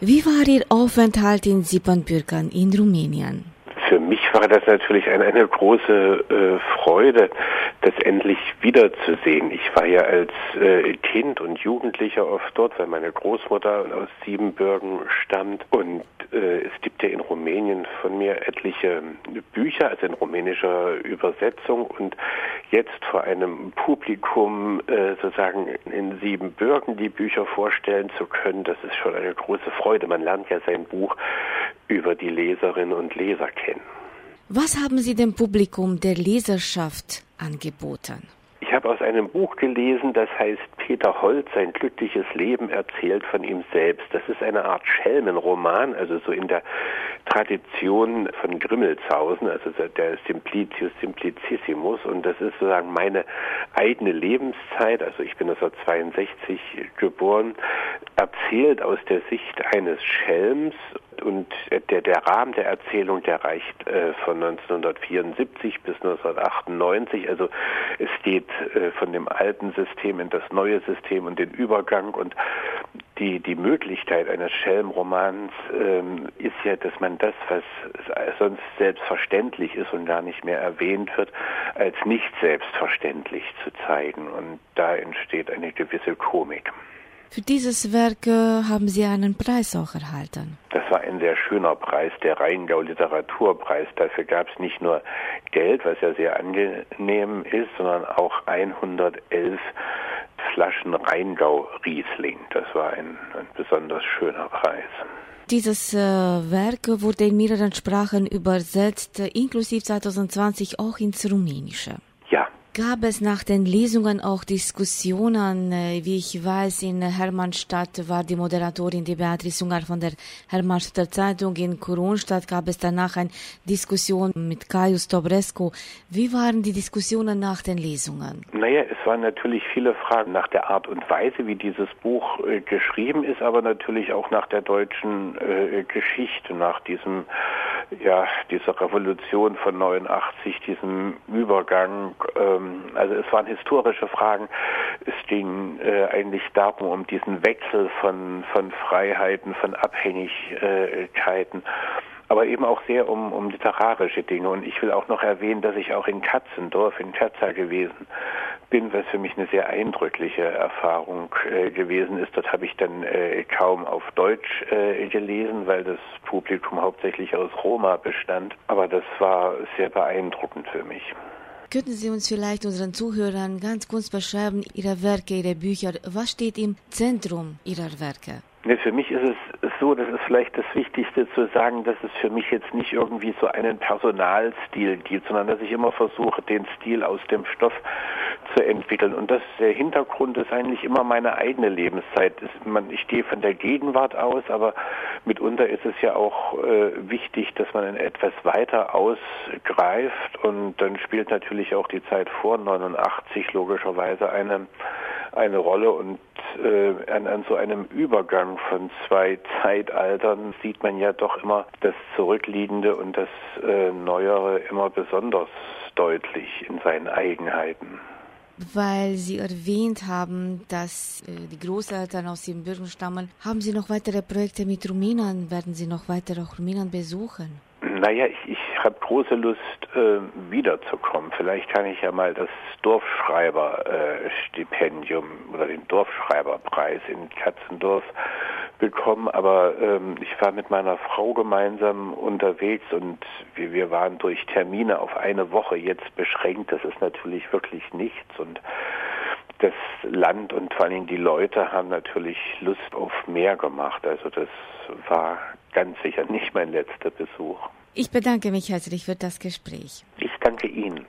Wie war Ihr Aufenthalt in Siebenbürgen in Rumänien? Für mich war das natürlich eine, eine große äh, Freude, das endlich wiederzusehen. Ich war ja als äh, Kind und Jugendlicher oft dort, weil meine Großmutter aus Siebenbürgen stammt. Und äh, es gibt ja in Rumänien von mir etliche Bücher, also in rumänischer Übersetzung. Und jetzt vor einem Publikum äh, sozusagen in Siebenbürgen die Bücher vorstellen zu können, das ist schon eine große Freude. Man lernt ja sein Buch über die Leserinnen und Leser kennen. Was haben Sie dem Publikum der Leserschaft angeboten? Ich habe aus einem Buch gelesen, das heißt Peter Holt, sein glückliches Leben erzählt von ihm selbst. Das ist eine Art Schelmenroman, also so in der Tradition von Grimmelshausen, also der Simplicius Simplicissimus. Und das ist sozusagen meine eigene Lebenszeit, also ich bin 1962 geboren, erzählt aus der Sicht eines Schelms und der, der Rahmen der Erzählung, der reicht äh, von 1974 bis 1998. Also es geht äh, von dem alten System in das neue System und den Übergang und die, die Möglichkeit eines Schelmromans ähm, ist ja, dass man das, was sonst selbstverständlich ist und gar nicht mehr erwähnt wird, als nicht selbstverständlich zu zeigen. Und da entsteht eine gewisse Komik. Für dieses Werk äh, haben Sie einen Preis auch erhalten. Das war ein sehr schöner Preis, der Rheingau Literaturpreis. Dafür gab es nicht nur Geld, was ja sehr angenehm ist, sondern auch 111 Flaschen Rheingau Riesling. Das war ein, ein besonders schöner Preis. Dieses äh, Werk wurde in mehreren Sprachen übersetzt, inklusive 2020 auch ins Rumänische. Gab es nach den Lesungen auch Diskussionen? Äh, wie ich weiß, in Hermannstadt war die Moderatorin, die Beatrice Ungar von der Hermannstadter Zeitung. In Kronstadt gab es danach eine Diskussion mit Caius Dobrescu. Wie waren die Diskussionen nach den Lesungen? Naja, es waren natürlich viele Fragen nach der Art und Weise, wie dieses Buch äh, geschrieben ist, aber natürlich auch nach der deutschen äh, Geschichte, nach diesem ja, dieser Revolution von 89, diesem Übergang. Ähm, also es waren historische Fragen. Es ging äh, eigentlich darum, um diesen Wechsel von, von Freiheiten, von Abhängigkeiten aber eben auch sehr um, um literarische Dinge. Und ich will auch noch erwähnen, dass ich auch in Katzendorf, in Katza gewesen bin, was für mich eine sehr eindrückliche Erfahrung äh, gewesen ist. Dort habe ich dann äh, kaum auf Deutsch äh, gelesen, weil das Publikum hauptsächlich aus Roma bestand. Aber das war sehr beeindruckend für mich. Könnten Sie uns vielleicht unseren Zuhörern ganz kurz beschreiben, Ihre Werke, Ihre Bücher, was steht im Zentrum Ihrer Werke? Nee, für mich ist es so, das ist vielleicht das Wichtigste zu sagen, dass es für mich jetzt nicht irgendwie so einen Personalstil gibt, sondern dass ich immer versuche, den Stil aus dem Stoff zu entwickeln. Und das, der Hintergrund ist eigentlich immer meine eigene Lebenszeit. ich gehe von der Gegenwart aus, aber mitunter ist es ja auch äh, wichtig, dass man etwas weiter ausgreift. Und dann spielt natürlich auch die Zeit vor 89 logischerweise eine eine Rolle und äh, an, an so einem Übergang von zwei Zeitaltern sieht man ja doch immer das Zurückliegende und das äh, Neuere immer besonders deutlich in seinen Eigenheiten. Weil Sie erwähnt haben, dass äh, die Großeltern aus Siebenbürgen stammen, haben Sie noch weitere Projekte mit Rumänen? Werden Sie noch weiter auch Rumänen besuchen? Naja, ich, ich habe große Lust, äh, wiederzukommen. Vielleicht kann ich ja mal das Dorfschreiberstipendium äh, oder den Dorfschreiberpreis in Katzendorf bekommen. Aber ähm, ich war mit meiner Frau gemeinsam unterwegs und wir, wir waren durch Termine auf eine Woche jetzt beschränkt. Das ist natürlich wirklich nichts und das Land und vor allem die Leute haben natürlich Lust auf mehr gemacht. Also das war ganz sicher nicht mein letzter Besuch. Ich bedanke mich herzlich für das Gespräch. Ich danke Ihnen.